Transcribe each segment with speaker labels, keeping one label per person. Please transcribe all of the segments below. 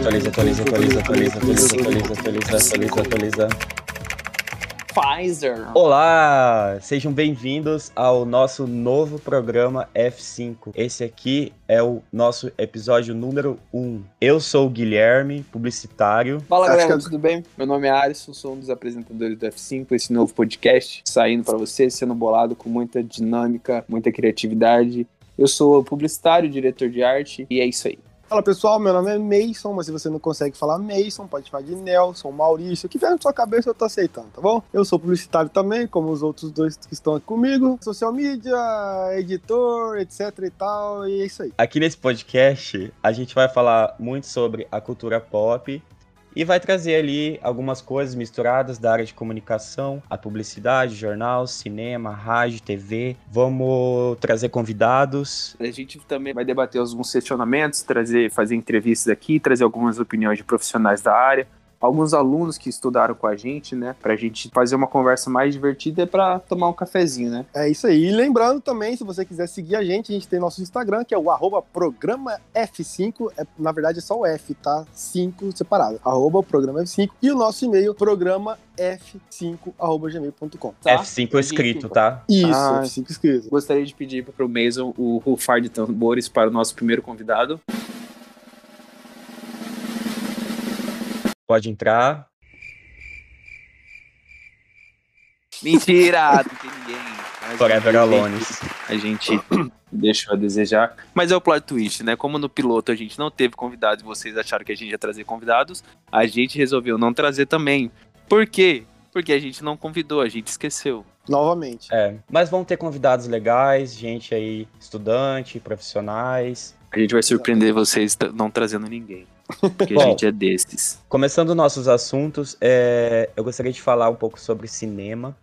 Speaker 1: atualiza, atualiza, atualiza, atualiza, atualiza, atualiza, atualiza, atualiza, atualiza.
Speaker 2: Pfizer.
Speaker 1: Olá, sejam bem-vindos ao nosso novo programa F5. Esse aqui é o nosso episódio número 1. Eu sou o Guilherme, publicitário.
Speaker 2: Fala
Speaker 3: Acho
Speaker 2: galera,
Speaker 3: que-
Speaker 2: tudo bem? Meu nome é Alisson, sou um dos apresentadores do F5, esse novo podcast saindo pra vocês, sendo bolado com muita dinâmica, muita criatividade. Eu sou publicitário, diretor de arte e é isso aí.
Speaker 3: Fala pessoal, meu nome é Mason, mas se você não consegue falar Mason, pode falar de Nelson, Maurício, o que vier na sua cabeça eu tô aceitando, tá bom? Eu sou publicitário também, como os outros dois que estão aqui comigo, social media, editor, etc e tal, e é isso aí.
Speaker 1: Aqui nesse podcast, a gente vai falar muito sobre a cultura pop e vai trazer ali algumas coisas misturadas da área de comunicação, a publicidade, jornal, cinema, rádio, TV. Vamos trazer convidados.
Speaker 2: A gente também vai debater alguns questionamentos, trazer, fazer entrevistas aqui, trazer algumas opiniões de profissionais da área. Alguns alunos que estudaram com a gente, né? Pra gente fazer uma conversa mais divertida e pra tomar um cafezinho, né?
Speaker 3: É isso aí. E lembrando também, se você quiser seguir a gente, a gente tem nosso Instagram, que é o arroba programa F5. É, na verdade é só o F, tá? 5 separado. Arroba programa F5. E o nosso e-mail, programa F5, arroba gmail.com.
Speaker 2: Tá?
Speaker 1: F5 escrito, tá?
Speaker 3: Isso,
Speaker 2: Ah.
Speaker 3: F5 escrito.
Speaker 2: Gostaria de pedir para o Mason o rufar de tambores para o nosso primeiro convidado.
Speaker 1: Pode entrar.
Speaker 2: Mentira, não tem ninguém.
Speaker 1: Forever
Speaker 2: a
Speaker 1: Alone.
Speaker 2: gente- A gente deixou a desejar. Mas é o plot twist, né? Como no piloto a gente não teve convidados e vocês acharam que a gente ia trazer convidados, a gente resolveu não trazer também. Por quê? Porque a gente não convidou, a gente esqueceu.
Speaker 3: Novamente.
Speaker 1: É, mas vão ter convidados legais, gente aí, estudante, profissionais.
Speaker 2: A gente vai surpreender vocês não trazendo ninguém. Porque a
Speaker 1: Bom.
Speaker 2: gente é desses.
Speaker 1: Começando nossos assuntos, é, eu gostaria de falar um pouco sobre cinema.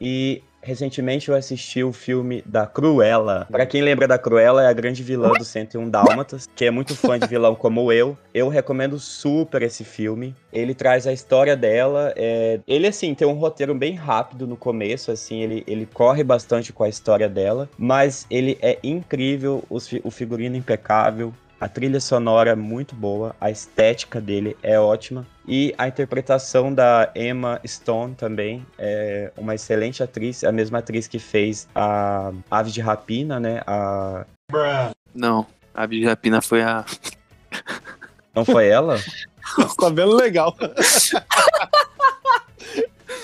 Speaker 1: E recentemente eu assisti o filme da Cruella. Pra quem lembra da Cruella, é a grande vilã do 101 Dálmatas, que é muito fã de vilão como eu. Eu recomendo super esse filme. Ele traz a história dela. é, Ele, assim, tem um roteiro bem rápido no começo, assim, ele, ele corre bastante com a história dela. Mas ele é incrível, os o figurino impecável. A trilha sonora é muito boa, a estética dele é ótima. E a interpretação da Emma Stone também é uma excelente atriz, a mesma atriz que fez a Ave de Rapina, né? A...
Speaker 2: Não, a Bijapina foi a.
Speaker 1: Não foi ela?
Speaker 3: Você tá vendo legal.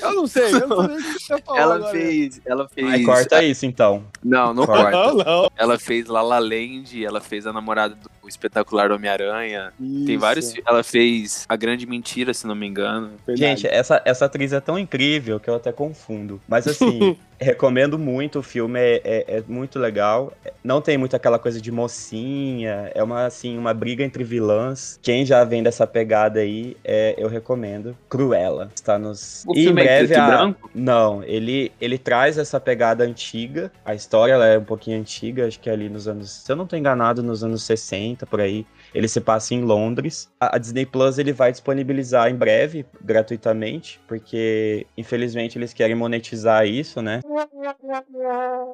Speaker 3: eu não sei, eu não sei o que você falou
Speaker 2: Ela
Speaker 3: agora.
Speaker 2: fez. Ela fez.
Speaker 1: Ai, corta isso então.
Speaker 2: Não, não
Speaker 1: Corta.
Speaker 2: corta.
Speaker 3: Não, não.
Speaker 2: Ela fez La La Land, ela fez a namorada do espetacular Homem-Aranha. Tem vários. Ela fez A Grande Mentira, se não me engano.
Speaker 3: verdade.
Speaker 1: Gente, essa, essa atriz é tão incrível que eu até confundo. Mas assim, recomendo muito, o filme é, é, é muito legal. Não tem muito aquela coisa de mocinha, é uma, assim, uma briga entre vilãs. Quem já vem dessa pegada aí, é, eu recomendo. Cruella. Está nos.
Speaker 2: O
Speaker 1: E
Speaker 2: filme é preto e branco?
Speaker 1: Não, ele, ele traz essa pegada antiga. A história ela é um pouquinho antiga, acho que é ali nos anos. Se eu não tô enganado, nos anos 60, por aí. Ele se passa em Londres. A, a Disney Plus ele vai disponibilizar em breve, gratuitamente, porque infelizmente eles querem monetizar isso, né?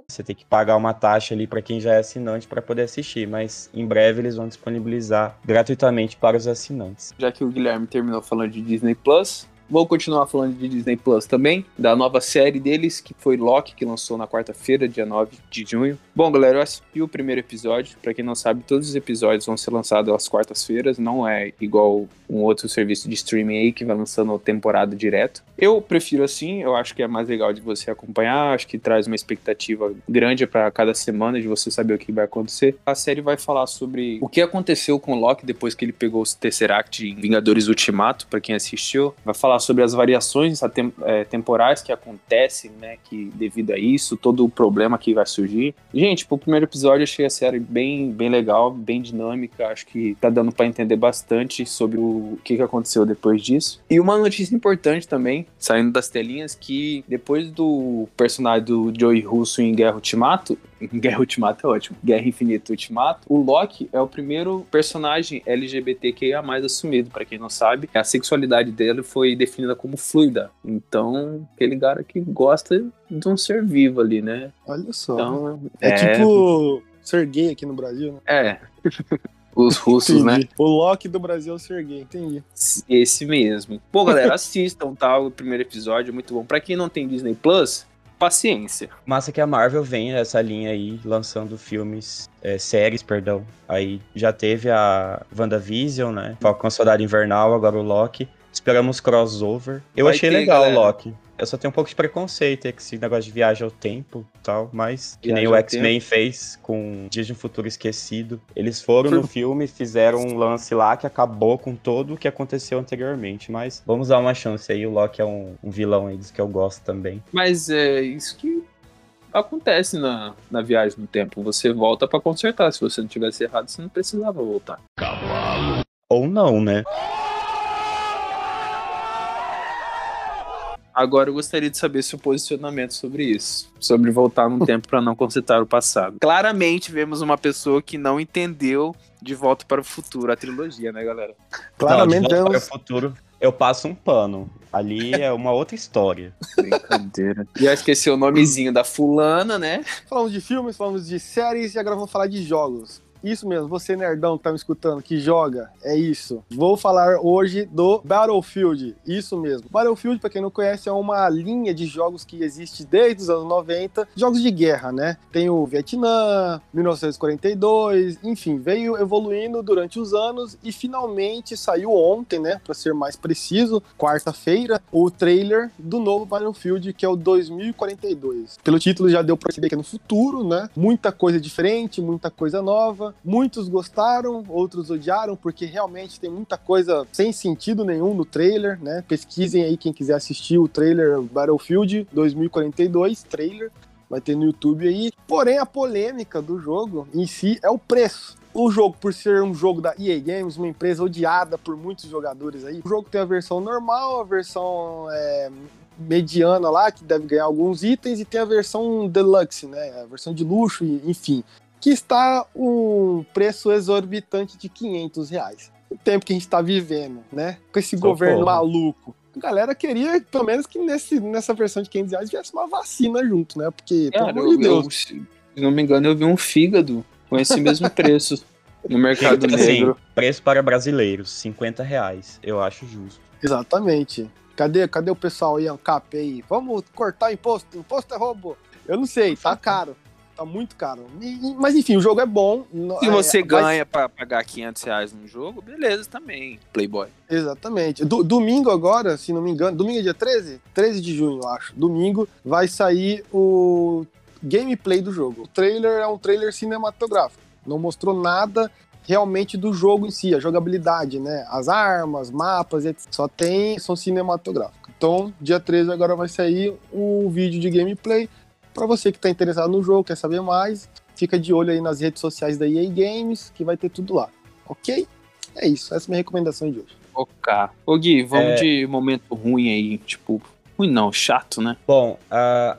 Speaker 1: Você tem que pagar uma taxa ali para quem já é assinante para poder assistir, mas em breve eles vão disponibilizar gratuitamente para os assinantes.
Speaker 2: Já que o Guilherme terminou falando de Disney Plus. Vou continuar falando de Disney Plus também, da nova série deles, que foi Loki, que lançou na quarta-feira, dia 9 de junho. Bom, galera, eu assisti o primeiro episódio. Pra quem não sabe, todos os episódios vão ser lançados às quartas-feiras, não é igual um outro serviço de streaming aí que vai lançando temporada direto. Eu prefiro assim, eu acho que é mais legal de você acompanhar, acho que traz uma expectativa grande pra cada semana de você saber o que vai acontecer. A série vai falar sobre o que aconteceu com o Loki depois que ele pegou os Tesseract em Vingadores Ultimato, pra quem assistiu. Vai falar sobre as variações atem- eh, temporais que acontecem, né, que devido a isso, todo o problema que vai surgir. Gente, pro primeiro episódio eu achei a série bem, bem legal, bem dinâmica, acho que tá dando pra entender bastante sobre o que, que aconteceu depois disso. E uma notícia importante também, saindo das telinhas, que depois do personagem do Joey Russo em Guerra Ultimato, Guerra Ultimato é ótimo. Guerra Infinita Ultimato. O Loki é o primeiro personagem LGBTQIA assumido, pra quem não sabe. A sexualidade dele foi definida como fluida. Então, aquele cara que gosta de um ser vivo ali, né?
Speaker 3: Olha só.
Speaker 2: Então,
Speaker 3: é, tipo ser gay aqui no Brasil, né?
Speaker 2: É. Os russos, né?
Speaker 3: Entendi. O Loki do Brasil é o Sergei, entendi.
Speaker 2: Esse mesmo. Pô, galera, assistam, tá? O primeiro episódio é muito bom. Pra quem não tem Disney Plus, paciência.
Speaker 1: Massa que a Marvel vem nessa linha aí, lançando filmes, é, séries, perdão. Aí já teve a WandaVision, né? Falcão Soldado Invernal, agora o Loki. Esperamos crossover. Eu
Speaker 2: Vai
Speaker 1: achei
Speaker 2: ter,
Speaker 1: legal
Speaker 2: galera.
Speaker 1: o Loki. Eu só tenho um pouco de preconceito aí com esse negócio de viagem ao tempo e tal, mas que nem o X-Men fez com Dias de um Futuro Esquecido. Eles foram no filme, fizeram um lance lá que acabou com todo o que aconteceu anteriormente, mas vamos dar uma chance aí. O Loki é um, um vilão aí dos que eu gosto também.
Speaker 2: Mas é isso que acontece na, na viagem no tempo. Você volta pra consertar. Se você não tivesse errado, você não precisava voltar.
Speaker 1: Ou não, né?
Speaker 2: Agora eu gostaria de saber seu posicionamento sobre isso. Sobre voltar no tempo pra não consertar o passado. Claramente vemos uma pessoa que não entendeu De Volta para o Futuro, a trilogia, né, galera?
Speaker 3: Claramente
Speaker 1: não, de volta
Speaker 3: temos.
Speaker 1: para o futuro, eu passo um pano. Ali é uma outra história.
Speaker 2: Brincadeira. Já esqueci o nomezinho da fulana, né?
Speaker 3: Falamos de filmes, falamos de séries e agora vamos falar de jogos. Isso mesmo, você nerdão que tá me escutando, que joga, é isso. Vou falar hoje do Battlefield, isso mesmo. Battlefield, pra quem não conhece, é uma linha de jogos que existe desde os anos 90, jogos de guerra, né? Tem o Vietnã, 1942, enfim, veio evoluindo durante os anos e finalmente saiu ontem, né, pra ser mais preciso, quarta-feira, o trailer do novo Battlefield, que é o 2042. Pelo título já deu pra perceber que é no futuro, né? Muita coisa diferente, muita coisa nova. Muitos gostaram, outros odiaram, porque realmente tem muita coisa sem sentido nenhum no trailer, né? Pesquisem aí quem quiser assistir o trailer Battlefield 2042, trailer, vai ter no YouTube aí. Porém, a polêmica do jogo em si é o preço. O jogo, por ser um jogo da EA Games, uma empresa odiada por muitos jogadores aí, o jogo tem a versão normal, a versão é, mediana lá, que deve ganhar alguns itens, e tem a versão deluxe, né? A versão de luxo, enfim. Que está um preço exorbitante de 500 reais. O tempo que a gente está vivendo, né? Com esse
Speaker 1: Socorro.
Speaker 3: governo maluco. A galera queria, pelo menos, que nesse, nessa versão de 500 reais tivesse uma vacina junto, né? Porque, pelo
Speaker 2: Cara,
Speaker 3: amor de
Speaker 2: eu,
Speaker 3: Deus.
Speaker 2: eu- se não me engano, eu vi um fígado com esse mesmo preço no mercado
Speaker 1: Assim,
Speaker 2: negro.
Speaker 1: preço para brasileiros, 50 reais. Eu acho justo.
Speaker 3: Exatamente. Cadê, cadê o pessoal aí, ANCAP aí? Vamos cortar imposto, imposto é roubo. Eu não sei, tá caro. Tá muito caro. E- e- mas enfim, o jogo é bom.
Speaker 2: Se
Speaker 3: é,
Speaker 2: você ganha pra pagar 500 reais num jogo, beleza também, Playboy.
Speaker 3: Exatamente. Do- domingo agora, se não me engano, domingo é dia 13? 13 de junho, eu acho. Domingo vai sair o gameplay do jogo. O trailer é um trailer cinematográfico. Não mostrou nada realmente do jogo em si, a jogabilidade, né? As armas, mapas, etc. Só tem som cinematográfico. Então, dia 13 agora vai sair o vídeo de gameplay. Pra você que tá interessado no jogo, quer saber mais, fica de olho aí nas redes sociais da EA Games, que vai ter tudo lá. Ok? É isso. Essa é a minha recomendação de hoje.
Speaker 2: Ok. Ô Gui, vamos
Speaker 1: É.
Speaker 2: de momento ruim aí, tipo, ruim não, chato, né?
Speaker 1: Bom,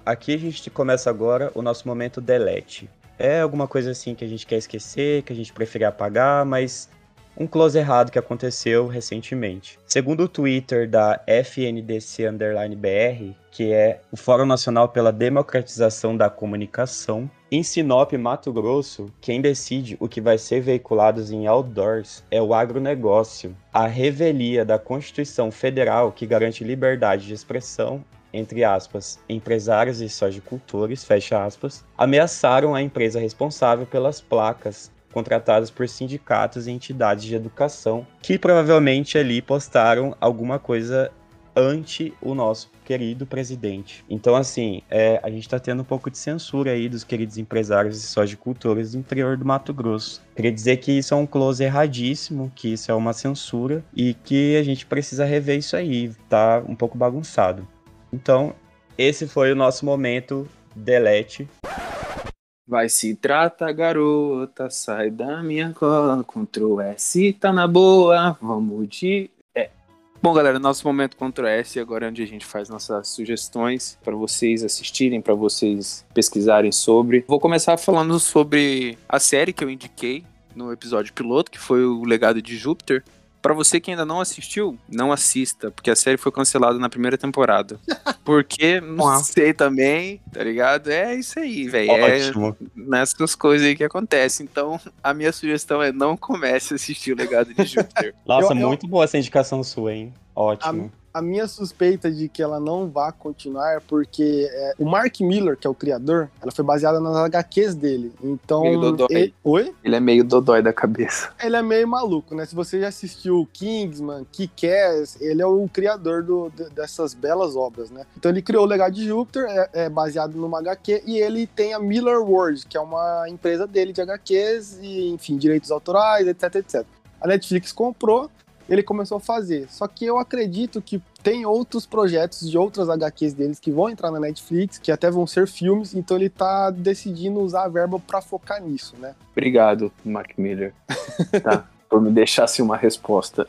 Speaker 1: aqui a gente começa agora o nosso momento delete. É alguma coisa assim que a gente quer esquecer, que a gente preferia apagar, mas um close errado que aconteceu recentemente. Segundo o Twitter da FNDC BR, que é o Fórum Nacional pela Democratização da Comunicação, em Sinop, Mato Grosso, quem decide o que vai ser veiculado em outdoors é o agronegócio. A revelia da Constituição Federal que garante liberdade de expressão entre aspas, empresários e sojicultores, fecha aspas, ameaçaram a empresa responsável pelas placas contratadas por sindicatos e entidades de educação, que provavelmente ali postaram alguma coisa anti o nosso querido presidente. Então, assim, é, a gente tá tendo um pouco de censura aí dos queridos empresários e sojicultores do interior do Mato Grosso. Queria dizer que isso é um close erradíssimo, que isso é uma censura e que a gente precisa rever isso aí, tá um pouco bagunçado. Então, esse foi o nosso momento delete.
Speaker 2: Vai se trata, garota, sai da minha cola, Ctrl S, tá na boa, vamos de... É. Bom, galera, nosso momento Ctrl S agora é onde a gente faz nossas sugestões para vocês assistirem, para vocês pesquisarem sobre. Vou começar falando sobre a série que eu indiquei no episódio piloto, que foi o Legado de Júpiter, Pra você que ainda não assistiu, não assista, porque a série foi cancelada na primeira temporada. Porque, não sei também, tá ligado? É isso aí, velho. É
Speaker 1: Ótimo.
Speaker 2: nessas coisas aí que acontecem. Então, a minha sugestão é não comece a assistir o Legado de Júpiter.
Speaker 1: Nossa,
Speaker 3: Eu- eu-
Speaker 1: muito boa essa indicação sua, hein? Ótimo.
Speaker 3: A minha suspeita de que ela não vá continuar é porque é, o Mark Miller, que é o criador, ela foi baseada nas HQs dele. Então.
Speaker 2: Meio dodói.
Speaker 3: ele- Oi?
Speaker 2: Ele é meio dodói da cabeça.
Speaker 3: Ele é meio maluco, né? Se você já assistiu Kingsman, Kick-Ass, ele é o criador do- de- dessas belas obras, né? Então ele criou o Legado de Júpiter, é, é baseado numa HQ, e ele tem a Miller World, que é uma empresa dele de HQs e, enfim, direitos autorais, etc, etc. A Netflix comprou, ele começou a fazer. Só que eu acredito que tem outros projetos de outras HQs deles que vão entrar na Netflix, que até vão ser filmes, então ele tá decidindo usar a verba pra focar nisso, né?
Speaker 2: Obrigado, Mark Miller. Tá, por me deixar assim uma resposta.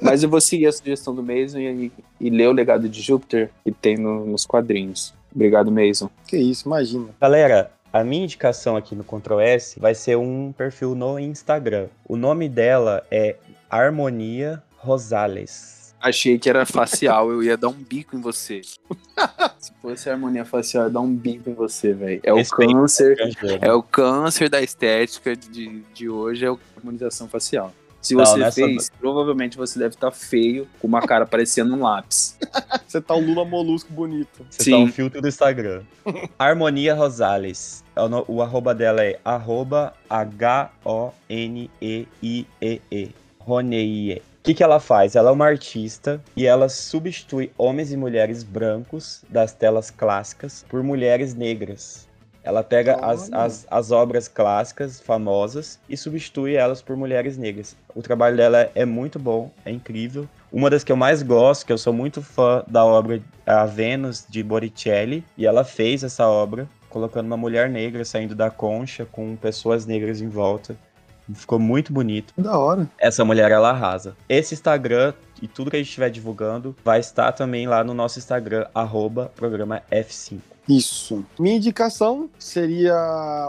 Speaker 2: Mas eu vou seguir a sugestão do Mason e, e ler o Legado de Júpiter que tem no- nos quadrinhos. Obrigado, Mason.
Speaker 3: Que isso, imagina.
Speaker 1: Galera, a minha indicação aqui no Ctrl S vai ser um perfil no Instagram. O nome dela é Harmonia Rosales.
Speaker 2: Achei que era facial, eu ia dar um bico em você. Se fosse harmonia facial, eu ia dar um bico em você, velho. É o
Speaker 1: Respeito.
Speaker 2: câncer.
Speaker 1: Estrangeiro.
Speaker 2: É o câncer da estética de, de hoje, é a harmonização facial. Se
Speaker 1: Não,
Speaker 2: você
Speaker 1: nessa-
Speaker 2: fez, provavelmente você deve estar feio, com uma cara parecendo um lápis.
Speaker 3: Você tá o Lula Molusco bonito.
Speaker 1: Você
Speaker 2: Sim.
Speaker 1: tá um filtro do Instagram. Harmonia Rosales. É O, no- o arroba dela é arroba H-O-N-E-I-E-E. Roneie. O que, que ela faz? Ela é uma artista e ela substitui homens e mulheres brancos das telas clássicas por mulheres negras. Ela pega as, as, as obras clássicas, famosas, e substitui elas por mulheres negras. O trabalho dela é muito bom, é incrível. Uma das que eu mais gosto, que eu sou muito fã da obra A Vênus, de Botticelli, e ela fez essa obra colocando uma mulher negra saindo da concha com pessoas negras em volta. Ficou muito bonito.
Speaker 3: Da hora.
Speaker 1: Essa mulher, ela arrasa. Esse Instagram e tudo que a gente estiver divulgando vai estar também lá no nosso Instagram, arroba programa F5.
Speaker 3: Isso. Minha indicação seria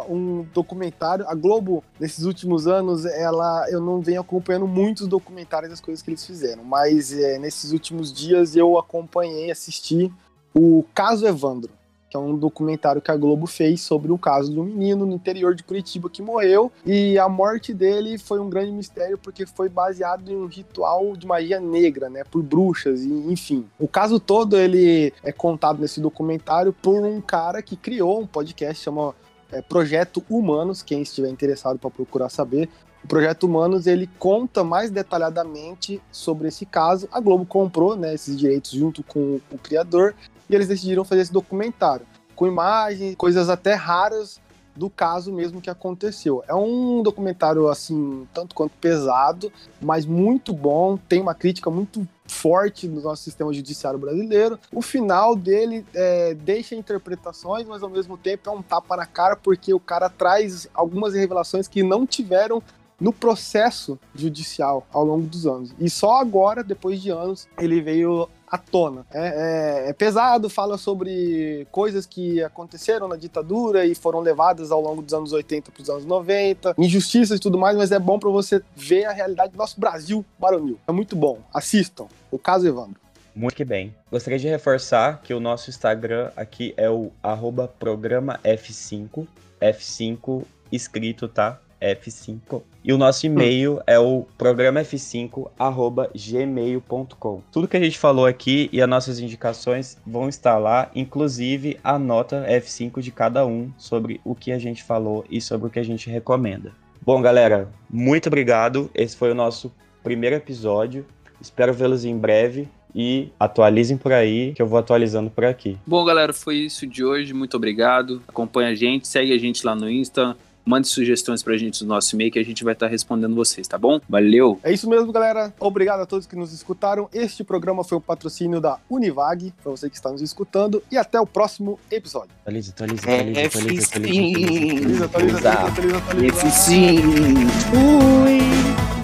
Speaker 3: um documentário. A Globo, nesses últimos anos, ela eu não venho acompanhando muitos documentários das coisas que eles fizeram, mas é, nesses últimos dias eu acompanhei, assisti o Caso Evandro, que é um documentário que a Globo fez sobre o caso de um menino no interior de Curitiba que morreu e a morte dele foi um grande mistério porque foi baseado em um ritual de magia negra, né, por bruxas e enfim. O caso todo ele é contado nesse documentário por um cara que criou um podcast chama é, Projeto Humanos, quem estiver interessado para procurar saber. O Projeto Humanos ele conta mais detalhadamente sobre esse caso. A Globo comprou né, esses direitos junto com o criador e eles decidiram fazer esse documentário com imagens, coisas até raras do caso mesmo que aconteceu. É um documentário assim, tanto quanto pesado, mas muito bom, tem uma crítica muito forte do nosso sistema judiciário brasileiro. O final dele é, deixa interpretações, mas ao mesmo tempo é um tapa na cara, porque o cara traz algumas revelações que não tiveram no processo judicial ao longo dos anos. E só agora, depois de anos, ele veio à tona. É, é- é pesado, fala sobre coisas que aconteceram na ditadura e foram levadas ao longo dos anos 80 para os anos 90, injustiças e tudo mais, mas é bom para você ver a realidade do nosso Brasil baronil. É muito bom. Assistam. O caso Evandro.
Speaker 1: Muito que bem. Gostaria de reforçar que o nosso Instagram aqui é o programa F5. F5 escrito, tá? F5. E o nosso e-mail é o programa F5 arroba gmail.com. Tudo que a gente falou aqui e as nossas indicações vão estar lá, inclusive a nota F5 de cada um sobre o que a gente falou e sobre o que a gente recomenda. Bom, galera, muito obrigado. Esse foi o nosso primeiro episódio. Espero vê-los em breve e atualizem por aí, que eu vou atualizando por aqui.
Speaker 2: Bom, galera, foi isso de hoje. Muito obrigado. Acompanha a gente, segue a gente lá no Insta. Mande sugestões pra gente no nosso e-mail que a gente vai estar respondendo vocês, tá bom? Valeu!
Speaker 3: É isso mesmo, galera. Obrigado a todos que nos escutaram. Este programa foi o patrocínio da Univag, para você que está nos escutando. E até o próximo episódio.
Speaker 1: Atualiza, atualiza,
Speaker 2: É,
Speaker 1: atualiza, atualiza, atualiza,
Speaker 2: F5.
Speaker 1: atualiza,
Speaker 3: Atualiza,
Speaker 1: atualiza. Ui.